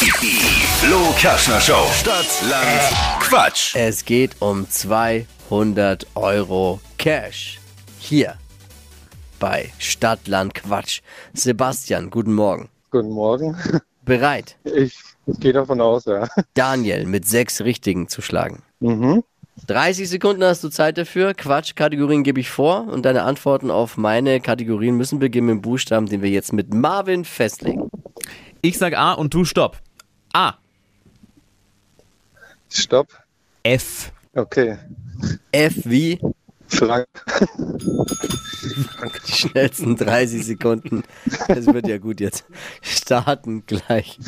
Die Flo Kaschner Show. Stadt, Land, Quatsch. Es geht um 200 Euro Cash. Hier bei Stadtland Quatsch. Sebastian, guten Morgen. Guten Morgen. Bereit, Ich gehe davon aus, ja. Daniel mit sechs Richtigen zu schlagen. Mhm. 30 Sekunden hast du Zeit dafür. Quatsch-Kategorien gebe ich vor und deine Antworten auf meine Kategorien müssen beginnen mit dem Buchstaben, den wir jetzt mit Marvin festlegen. Ich sag A und du Stopp. A. Stopp. F. Okay. F wie Frank. die schnellsten 30 Sekunden. Das wird ja gut jetzt. Starten gleich.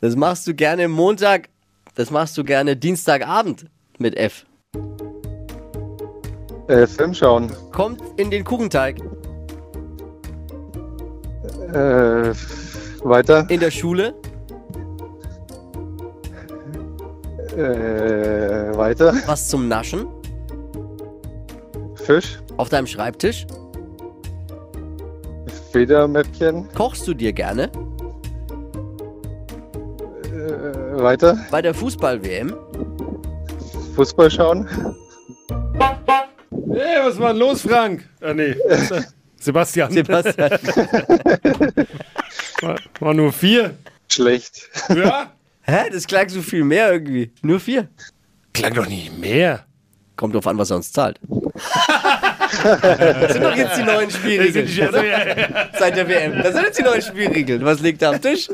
Das machst du gerne Montag, das machst du gerne Dienstagabend mit F. Äh, Film schauen. Kommt in den Kuchenteig. Äh, weiter. In der Schule. Äh, weiter. Was zum Naschen. Fisch. Auf deinem Schreibtisch. Federmäppchen. Kochst du dir gerne. Äh, weiter. Bei der Fußball-WM. Fußball schauen. Hey, was war denn los, Frank? Ah, nee. Sebastian. Sebastian. War, war nur vier. Schlecht. Ja? Hä? Das klang so viel mehr irgendwie. Nur vier. Klang doch nicht mehr. Kommt drauf an, was er uns zahlt. das sind doch jetzt die neuen Spielregeln. oder? Seit der WM. Das sind jetzt die neuen Spielregeln. Was liegt da am Tisch?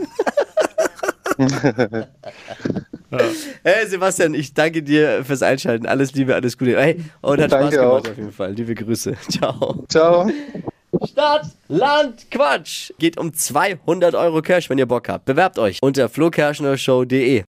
Hey Sebastian, ich danke dir fürs Einschalten. Alles Liebe, alles Gute. Hey, und hat Danke Spaß gemacht auch. auf jeden Fall. Liebe Grüße. Ciao. Ciao. Stadt, Land, Quatsch. Geht um 200 Euro Cash, wenn ihr Bock habt. Bewerbt euch unter flokerschnershow.de.